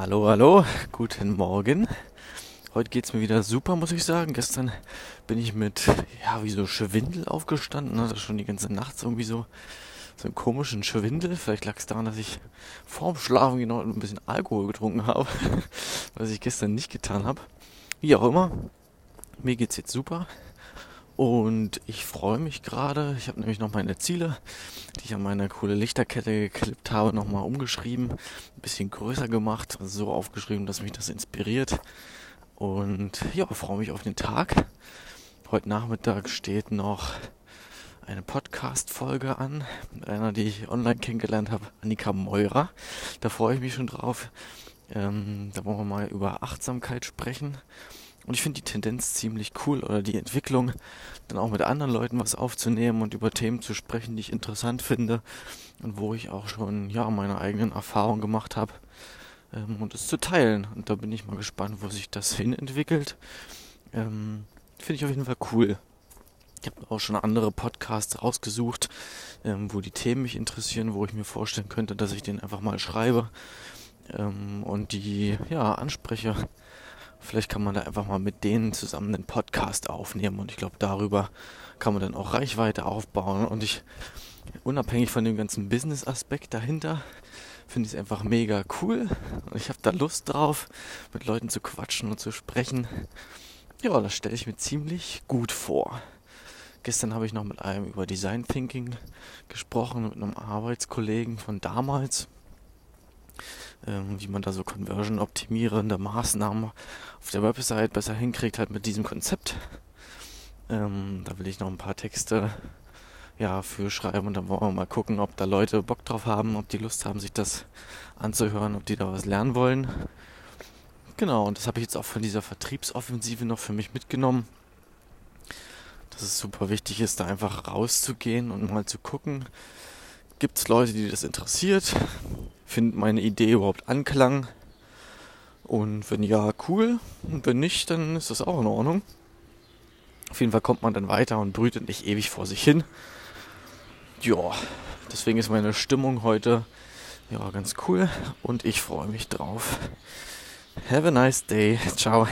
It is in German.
Hallo, hallo, guten Morgen. Heute geht es mir wieder super, muss ich sagen. Gestern bin ich mit, ja, wie so Schwindel aufgestanden. Also schon die ganze Nacht irgendwie so, so einen komischen Schwindel. Vielleicht lag es daran, dass ich vorm Schlafen genau ein bisschen Alkohol getrunken habe, was ich gestern nicht getan habe. Wie auch immer, mir geht es jetzt super. Und ich freue mich gerade. Ich habe nämlich noch meine Ziele, die ich an meiner coole Lichterkette geklippt habe, nochmal umgeschrieben, ein bisschen größer gemacht, so aufgeschrieben, dass mich das inspiriert. Und ja, freue mich auf den Tag. Heute Nachmittag steht noch eine Podcast-Folge an mit einer, die ich online kennengelernt habe, Annika Meurer. Da freue ich mich schon drauf. Ähm, da wollen wir mal über Achtsamkeit sprechen und ich finde die Tendenz ziemlich cool oder die Entwicklung, dann auch mit anderen Leuten was aufzunehmen und über Themen zu sprechen, die ich interessant finde und wo ich auch schon ja meine eigenen Erfahrungen gemacht habe ähm, und es zu teilen. Und da bin ich mal gespannt, wo sich das hin entwickelt. Ähm, finde ich auf jeden Fall cool. Ich habe auch schon andere Podcasts rausgesucht, ähm, wo die Themen mich interessieren, wo ich mir vorstellen könnte, dass ich den einfach mal schreibe ähm, und die ja anspreche Vielleicht kann man da einfach mal mit denen zusammen einen Podcast aufnehmen und ich glaube, darüber kann man dann auch Reichweite aufbauen. Und ich, unabhängig von dem ganzen Business-Aspekt dahinter, finde ich es einfach mega cool. Und ich habe da Lust drauf, mit Leuten zu quatschen und zu sprechen. Ja, das stelle ich mir ziemlich gut vor. Gestern habe ich noch mit einem über Design Thinking gesprochen, mit einem Arbeitskollegen von damals ähm, wie man da so Conversion optimierende Maßnahmen auf der Website besser hinkriegt, halt mit diesem Konzept. Ähm, da will ich noch ein paar Texte ja, für schreiben und dann wollen wir mal gucken, ob da Leute Bock drauf haben, ob die Lust haben, sich das anzuhören, ob die da was lernen wollen. Genau, und das habe ich jetzt auch von dieser Vertriebsoffensive noch für mich mitgenommen. Dass es super wichtig ist, da einfach rauszugehen und mal zu gucken, gibt es Leute, die das interessiert? Findet meine Idee überhaupt Anklang? Und wenn ja, cool. Und wenn nicht, dann ist das auch in Ordnung. Auf jeden Fall kommt man dann weiter und brütet nicht ewig vor sich hin. Ja, deswegen ist meine Stimmung heute ja ganz cool und ich freue mich drauf. Have a nice day. Ciao.